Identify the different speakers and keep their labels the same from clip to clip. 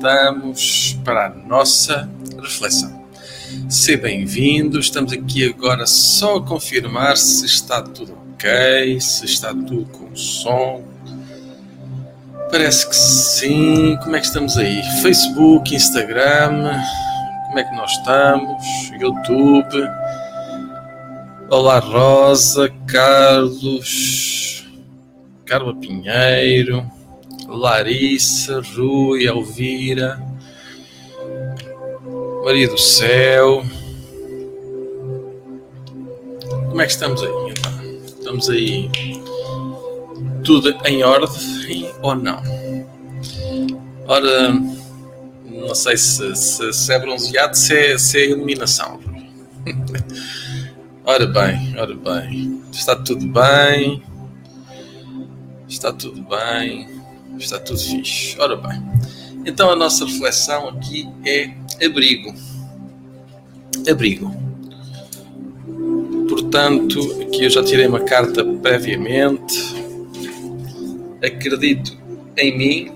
Speaker 1: estamos para a nossa reflexão. Seja bem-vindo. Estamos aqui agora só a confirmar se está tudo ok, se está tudo com som. Parece que sim. Como é que estamos aí? Facebook, Instagram. Como é que nós estamos? YouTube. Olá, Rosa, Carlos, Carla Pinheiro. Larissa, Rui, Elvira, Maria do Céu. Como é que estamos aí? Estamos aí tudo em ordem ou não? Ora, não sei se, se, se é bronzeado, se é, se é iluminação. ora bem, ora bem. Está tudo bem. Está tudo bem. Está tudo fixe. Ora bem, então a nossa reflexão aqui é abrigo. Abrigo. Portanto, aqui eu já tirei uma carta previamente. Acredito em mim,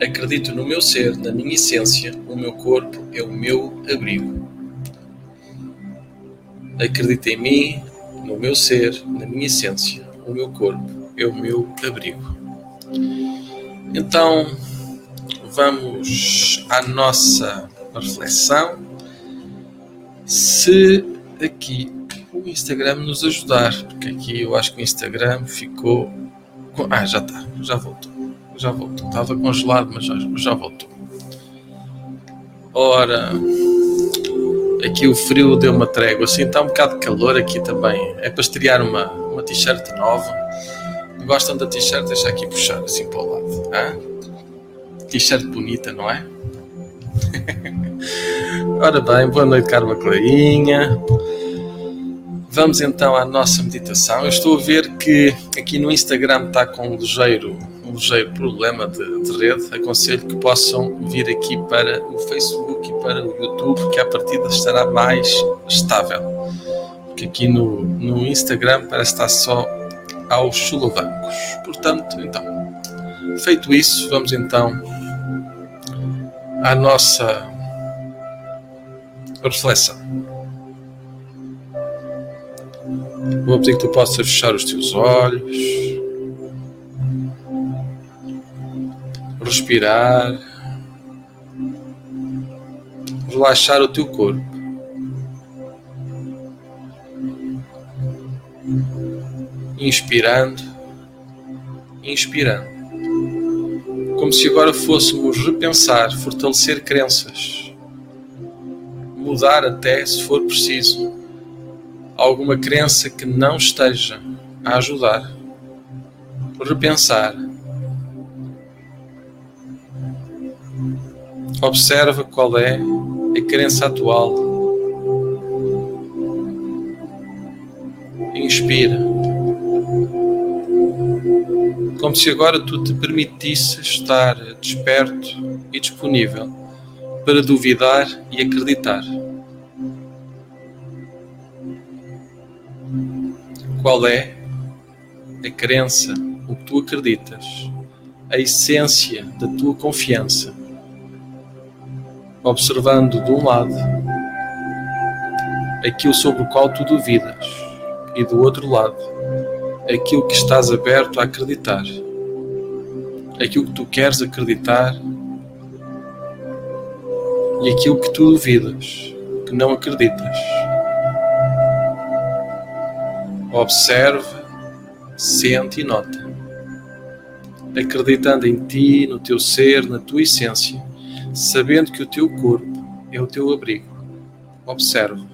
Speaker 1: acredito no meu ser, na minha essência, o meu corpo é o meu abrigo. Acredito em mim, no meu ser, na minha essência, o meu corpo é o meu abrigo. Então, vamos à nossa reflexão. Se aqui o Instagram nos ajudar, porque aqui eu acho que o Instagram ficou. Ah, já está, já voltou. Já voltou. Estava congelado, mas já, já voltou. Ora, aqui o frio deu uma trégua, assim está um bocado de calor aqui também. É para estrear uma, uma t-shirt nova Gostam da t-shirt? Deixa aqui puxar assim para o lado. T-shirt bonita, não é? Ora bem, boa noite, Carla Clarinha. Vamos então à nossa meditação. Eu estou a ver que aqui no Instagram está com um ligeiro, um ligeiro problema de, de rede. Aconselho que possam vir aqui para o Facebook e para o YouTube, que a partida estará mais estável. Porque aqui no, no Instagram parece estar só aos solavancos. Portanto, então, feito isso, vamos então à nossa reflexão. Vou pedir que tu possas fechar os teus olhos, respirar, relaxar o teu corpo. Inspirando, inspirando. Como se agora fôssemos repensar, fortalecer crenças, mudar até, se for preciso, alguma crença que não esteja a ajudar. Repensar. Observa qual é a crença atual. Inspira como se agora tu te permitisses estar desperto e disponível para duvidar e acreditar. Qual é a crença, o que tu acreditas, a essência da tua confiança? Observando de um lado aquilo sobre o qual tu duvidas e do outro lado aquilo que estás aberto a acreditar, aquilo que tu queres acreditar e aquilo que tu duvidas, que não acreditas. Observa, sente e nota, acreditando em ti, no teu ser, na tua essência, sabendo que o teu corpo é o teu abrigo. Observa.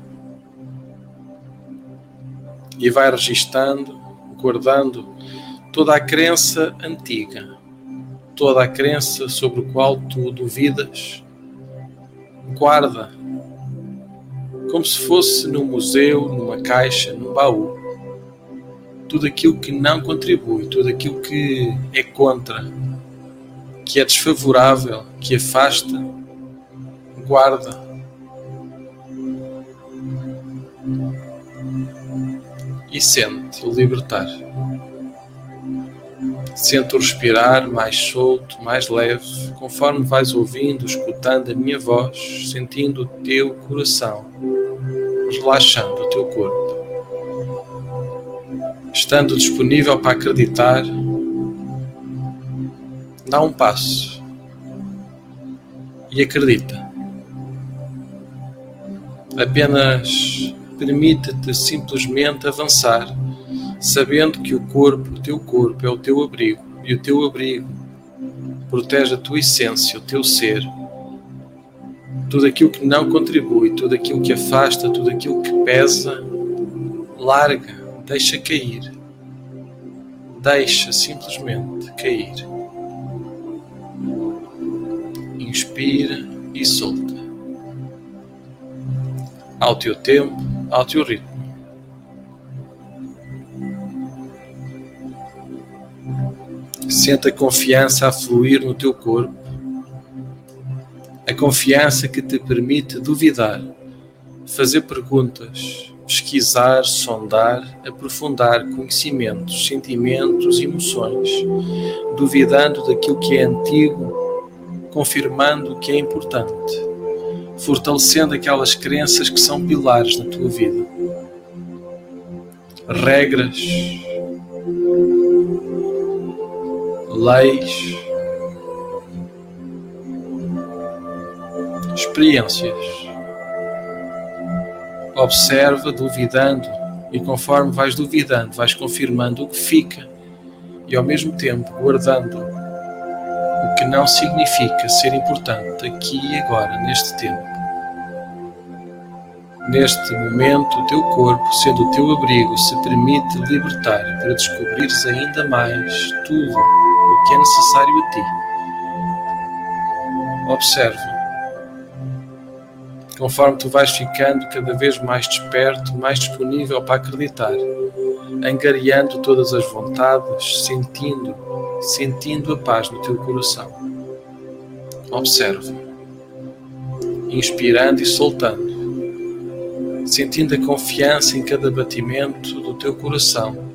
Speaker 1: E vai registando guardando toda a crença antiga, toda a crença sobre o qual tu duvidas. Guarda, como se fosse num museu, numa caixa, num baú. Tudo aquilo que não contribui, tudo aquilo que é contra, que é desfavorável, que afasta, guarda e sente o libertar. Sente o respirar mais solto, mais leve, conforme vais ouvindo, escutando a minha voz, sentindo o teu coração, relaxando o teu corpo. Estando disponível para acreditar, dá um passo e acredita. Apenas permite-te simplesmente avançar sabendo que o corpo, o teu corpo, é o teu abrigo, e o teu abrigo protege a tua essência, o teu ser. Tudo aquilo que não contribui, tudo aquilo que afasta, tudo aquilo que pesa, larga, deixa cair. Deixa simplesmente cair. Inspira e solta. Ao teu tempo, ao teu ritmo. Sente a confiança a fluir no teu corpo, a confiança que te permite duvidar, fazer perguntas, pesquisar, sondar, aprofundar conhecimentos, sentimentos, emoções, duvidando daquilo que é antigo, confirmando o que é importante, fortalecendo aquelas crenças que são pilares na tua vida. Regras, leis, experiências. Observa, duvidando, e conforme vais duvidando, vais confirmando o que fica e ao mesmo tempo guardando o que não significa ser importante aqui e agora, neste tempo. Neste momento, o teu corpo, sendo o teu abrigo, se permite libertar para descobrires ainda mais tudo o que é necessário a ti. Observe. Conforme tu vais ficando cada vez mais desperto, mais disponível para acreditar, angariando todas as vontades, sentindo, sentindo a paz no teu coração. Observe. Inspirando e soltando sentindo a confiança em cada batimento do teu coração,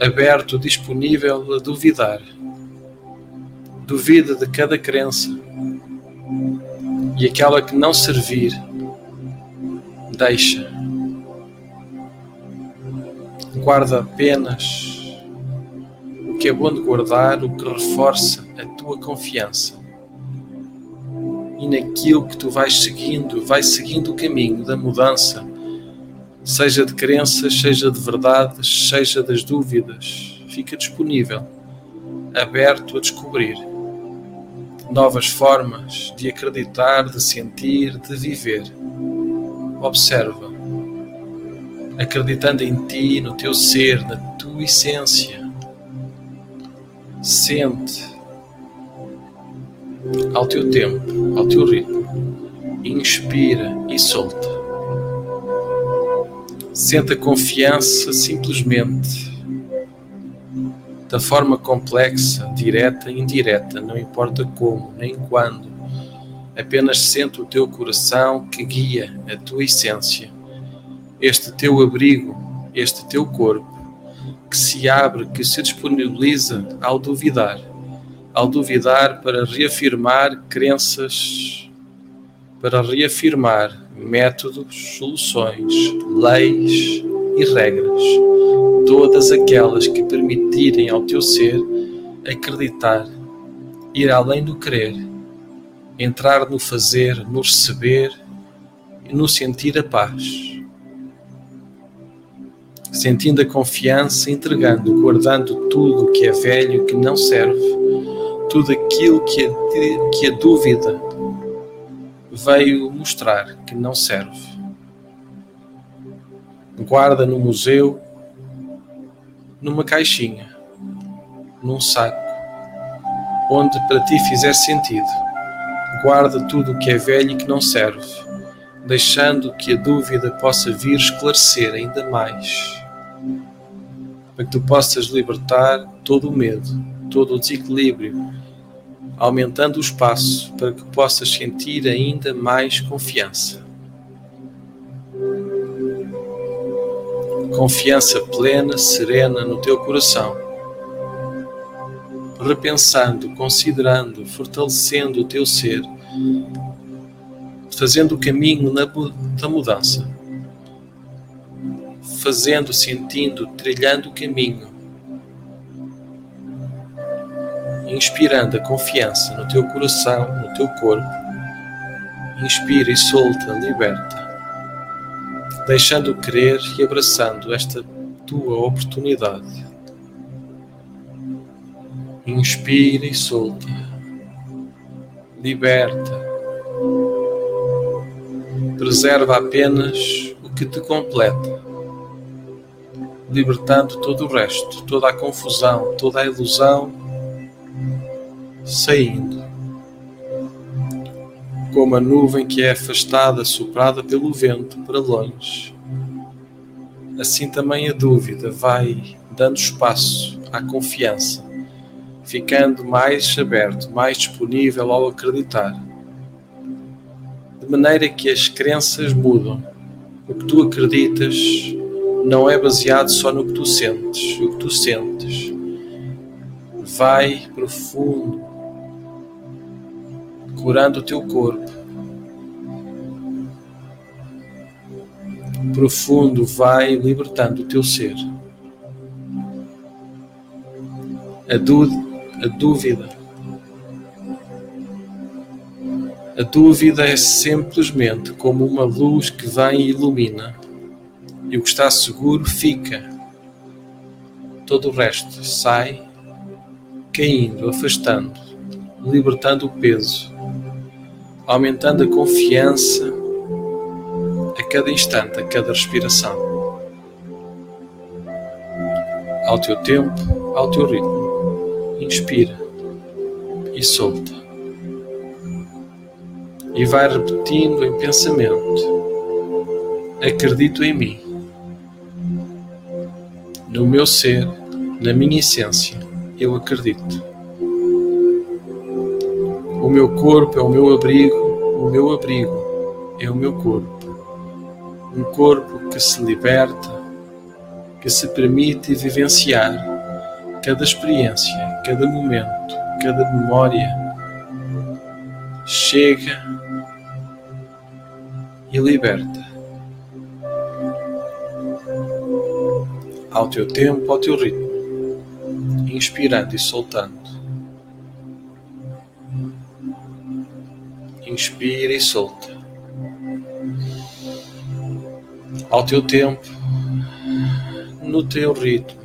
Speaker 1: aberto, disponível a duvidar. Duvida de cada crença e aquela que não servir, deixa. Guarda apenas o que é bom de guardar, o que reforça a tua confiança e naquilo que tu vais seguindo, vais seguindo o caminho da mudança, seja de crenças, seja de verdades, seja das dúvidas. Fica disponível, aberto a descobrir novas formas de acreditar, de sentir, de viver. Observa, acreditando em ti, no teu ser, na tua essência. Sente ao teu tempo, ao teu ritmo. Inspira e solta. Sente a confiança simplesmente da forma complexa, direta e indireta, não importa como nem quando. Apenas sente o teu coração que guia a tua essência, este teu abrigo, este teu corpo, que se abre, que se disponibiliza ao duvidar ao duvidar para reafirmar crenças, para reafirmar métodos, soluções, leis e regras, todas aquelas que permitirem ao teu ser acreditar, ir além do querer, entrar no fazer, no receber e no sentir a paz. Sentindo a confiança, entregando, guardando tudo o que é velho, que não serve, tudo aquilo que a, que a dúvida veio mostrar que não serve. Guarda no museu, numa caixinha, num saco, onde para ti fizer sentido. Guarda tudo o que é velho e que não serve, deixando que a dúvida possa vir esclarecer ainda mais, para que tu possas libertar todo o medo, todo o desequilíbrio aumentando o espaço para que possas sentir ainda mais confiança. Confiança plena, serena no teu coração, repensando, considerando, fortalecendo o teu ser, fazendo o caminho da mudança, fazendo, sentindo, trilhando o caminho, inspirando a confiança no teu coração, no teu corpo. Inspira e solta, liberta, deixando crer e abraçando esta tua oportunidade. Inspira e solta, liberta, preserva apenas o que te completa, libertando todo o resto, toda a confusão, toda a ilusão, saindo. Como a nuvem que é afastada, soprada pelo vento para longe. Assim também a dúvida vai dando espaço à confiança, ficando mais aberto, mais disponível ao acreditar de maneira que as crenças mudam. O que tu acreditas não é baseado só no que tu sentes. O que tu sentes vai profundo, curando o teu corpo. Profundo vai libertando o teu ser. A, a dúvida A dúvida é simplesmente como uma luz que vem e ilumina, e o que está seguro fica. Todo o resto sai, caindo, afastando, libertando o peso, aumentando a confiança a cada instante, a cada respiração. Ao teu tempo, ao teu ritmo. Inspira e solta e vai repetindo em pensamento: Acredito em mim, no meu ser, na minha essência, eu acredito. O meu corpo é o meu abrigo, o meu abrigo é o meu corpo. Um corpo que se liberta, que se permite vivenciar cada experiência, cada momento, cada memória. Chega e liberta. Ao teu tempo, ao teu ritmo, inspirando e soltando. Inspira e solta. Ao teu tempo, no teu ritmo,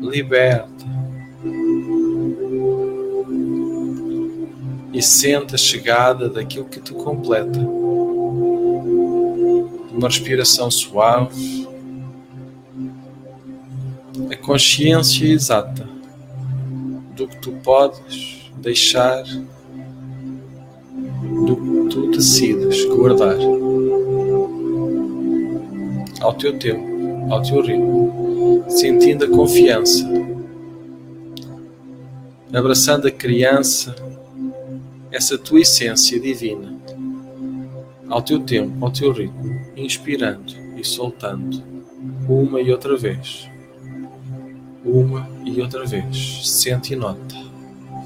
Speaker 1: liberta. E sente a chegada daquilo que te completa uma respiração suave, a consciência exata do que tu podes deixar, tu decides guardar ao teu tempo, ao teu ritmo, sentindo a confiança, abraçando a criança, essa tua essência divina ao teu tempo, ao teu ritmo, inspirando e soltando, uma e outra vez. Uma e outra vez. Sente e nota.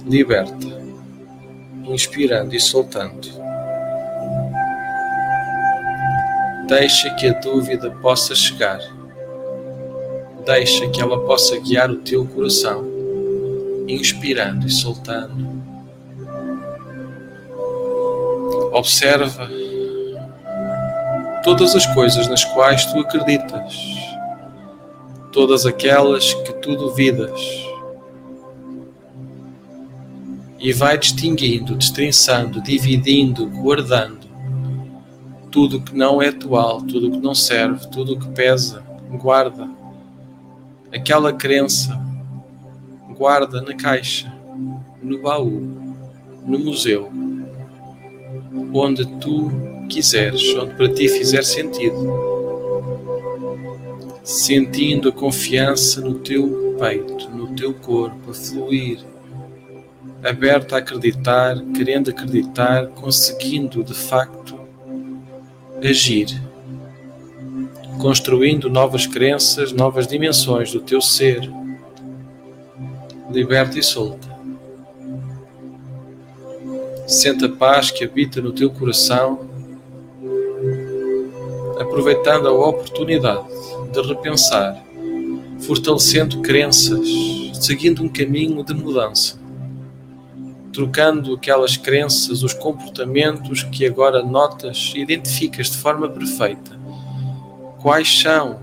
Speaker 1: Liberta. Inspirando e soltando. Deixa que a dúvida possa chegar. Deixa que ela possa guiar o teu coração, inspirando e soltando. Observa todas as coisas nas quais tu acreditas, todas aquelas que tu duvidas, e vai distinguindo, destrinçando, dividindo, guardando tudo que não é atual, tudo que não serve, tudo que pesa, guarda aquela crença, guarda na caixa, no baú, no museu, onde tu quiseres, onde para ti fizer sentido. Sentindo a confiança no teu peito, no teu corpo, a fluir, aberto a acreditar, querendo acreditar, conseguindo de facto agir, construindo novas crenças, novas dimensões do teu ser, liberta e solta. Sente a paz que habita no teu coração, aproveitando a oportunidade de repensar, fortalecendo crenças, seguindo um caminho de mudança, trocando aquelas crenças, os comportamentos que agora notas e identificas de forma perfeita. Quais são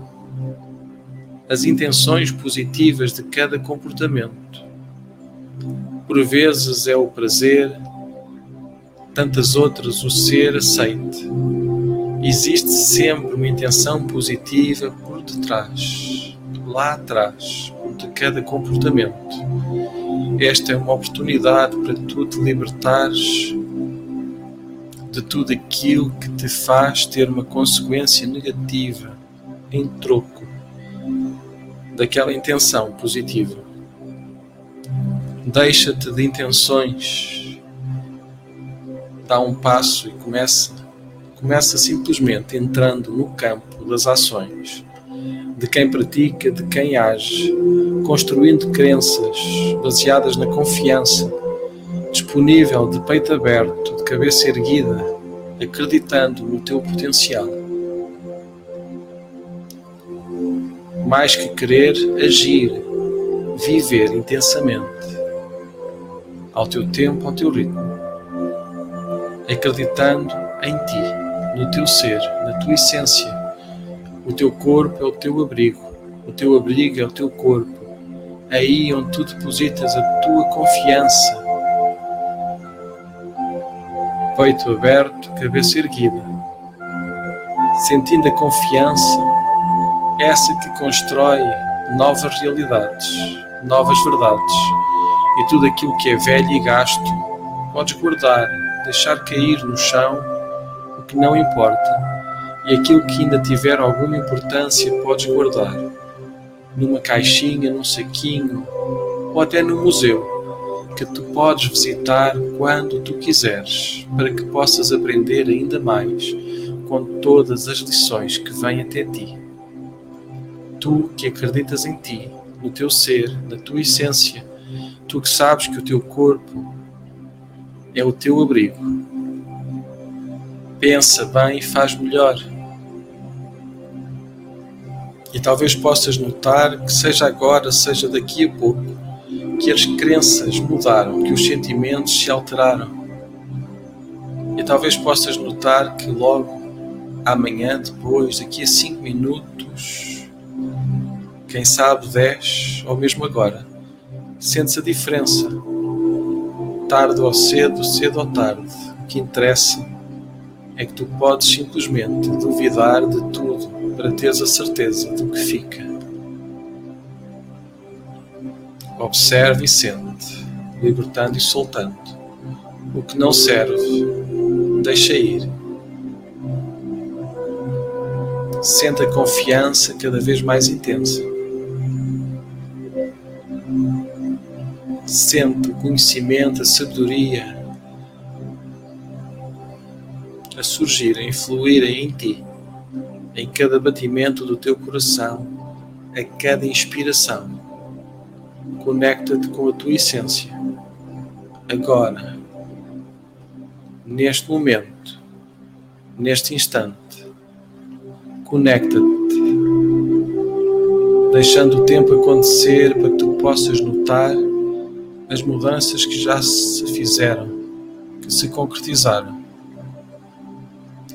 Speaker 1: as intenções positivas de cada comportamento? Por vezes é o prazer, tantas outras o ser aceite. Existe sempre uma intenção positiva por detrás, lá atrás, de cada comportamento. Esta é uma oportunidade para tu te libertares de tudo aquilo que te faz ter uma consequência negativa em troco daquela intenção positiva. Deixa-te de intenções dá um passo e começa, começa simplesmente entrando no campo das ações, de quem pratica, de quem age, construindo crenças baseadas na confiança, disponível de peito aberto, de cabeça erguida, acreditando no teu potencial. Mais que querer, agir, viver intensamente, ao teu tempo, ao teu ritmo acreditando em ti, no teu ser, na tua essência. O teu corpo é o teu abrigo, o teu abrigo é o teu corpo, aí onde tu depositas a tua confiança. Peito aberto, cabeça erguida, sentindo a confiança, essa que constrói novas realidades, novas verdades, e tudo aquilo que é velho e gasto, podes guardar deixar cair no chão o que não importa, e aquilo que ainda tiver alguma importância podes guardar numa caixinha, num saquinho ou até no museu que tu podes visitar quando tu quiseres, para que possas aprender ainda mais com todas as lições que vêm até ti. Tu que acreditas em ti, no teu ser, na tua essência, tu que sabes que o teu corpo é o teu abrigo. Pensa bem e faz melhor. E talvez possas notar que, seja agora, seja daqui a pouco, que as crenças mudaram, que os sentimentos se alteraram. E talvez possas notar que logo amanhã, depois, daqui a cinco minutos, quem sabe dez, ou mesmo agora, sentes a diferença tarde ou cedo, cedo ou tarde, o que interessa é que tu podes simplesmente duvidar de tudo para teres a certeza do que fica. Observe e sente, libertando e soltando. O que não serve, deixa ir. Sente a confiança cada vez mais intensa. sente o conhecimento, a sabedoria a surgir, a influir em ti, em cada batimento do teu coração, a cada inspiração. Conecta-te com a tua essência. Agora, neste momento, neste instante, conecta-te, deixando o tempo acontecer para que tu possas notar as mudanças que já se fizeram, que se concretizaram,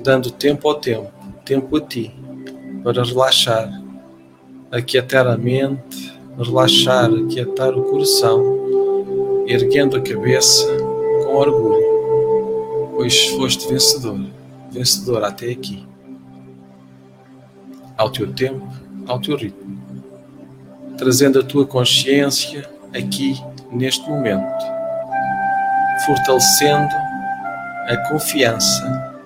Speaker 1: dando tempo ao tempo, tempo a ti, para relaxar, aquietar a mente, relaxar, aquietar o coração, erguendo a cabeça com orgulho, pois foste vencedor, vencedor até aqui. Ao teu tempo, ao teu ritmo, trazendo a tua consciência aqui neste momento, fortalecendo a confiança,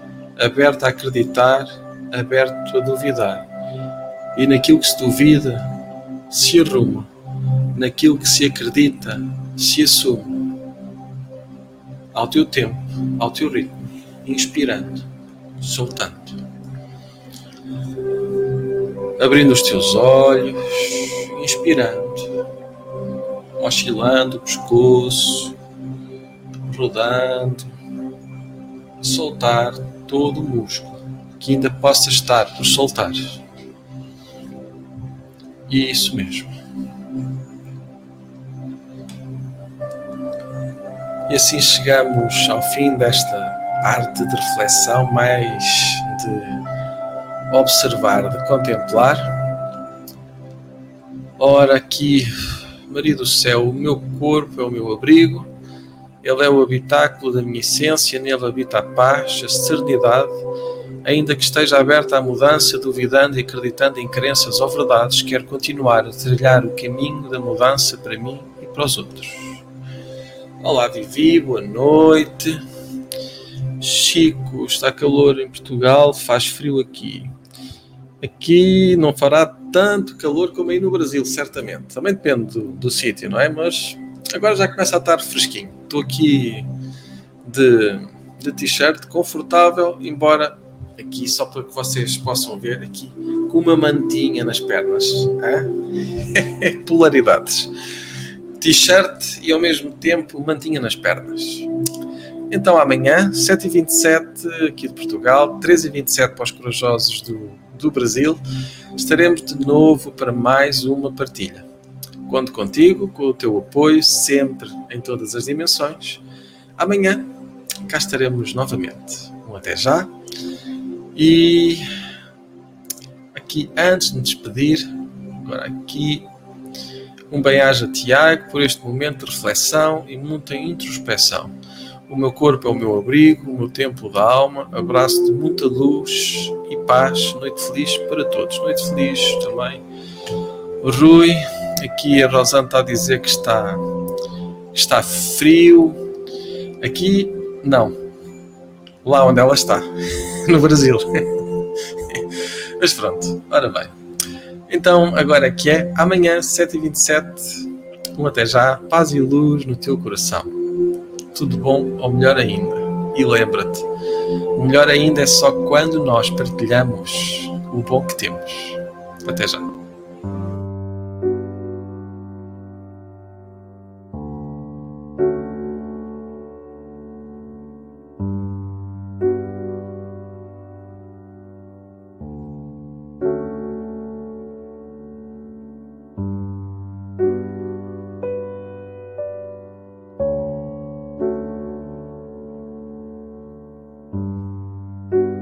Speaker 1: aberto a acreditar, aberto a duvidar. E naquilo que se duvida, se arruma, naquilo que se acredita, se assume. Ao teu tempo, ao teu ritmo, inspirando, soltando. Abrindo os teus olhos, inspirando oscilando o pescoço, rodando, soltar todo o músculo que ainda possa estar por soltar. Isso mesmo. E assim chegamos ao fim desta arte de reflexão, mais de observar, de contemplar. Ora, aqui, Maria do Céu, o meu corpo é o meu abrigo, ele é o habitáculo da minha essência, nele habita a paz, a serenidade, ainda que esteja aberta à mudança, duvidando e acreditando em crenças ou verdades, quero continuar a trilhar o caminho da mudança para mim e para os outros. Olá, Vivi, boa noite. Chico, está calor em Portugal, faz frio aqui. Aqui não fará tanto calor como aí no Brasil, certamente. Também depende do, do sítio, não é? Mas agora já começa a estar fresquinho. Estou aqui de, de t-shirt, confortável, embora aqui, só para que vocês possam ver, aqui com uma mantinha nas pernas. Polaridades t-shirt e ao mesmo tempo mantinha nas pernas. Então amanhã, 7h27 aqui de Portugal, 13h27 para os corajosos do, do Brasil, estaremos de novo para mais uma partilha. Conto contigo, com o teu apoio, sempre em todas as dimensões. Amanhã cá estaremos novamente. Um até já. E aqui, antes de me despedir, agora aqui um bem-aja Tiago por este momento de reflexão e muita introspeção. O meu corpo é o meu abrigo, o meu templo da alma. Abraço de muita luz e paz. Noite feliz para todos. Noite feliz também. Rui, aqui a Rosana está a dizer que está, está frio. Aqui, não. Lá onde ela está, no Brasil. Mas pronto, ora bem. Então, agora que é, amanhã, 7h27, um até já, paz e luz no teu coração. Tudo bom ou melhor ainda. E lembra-te, melhor ainda é só quando nós partilhamos o bom que temos. Até já.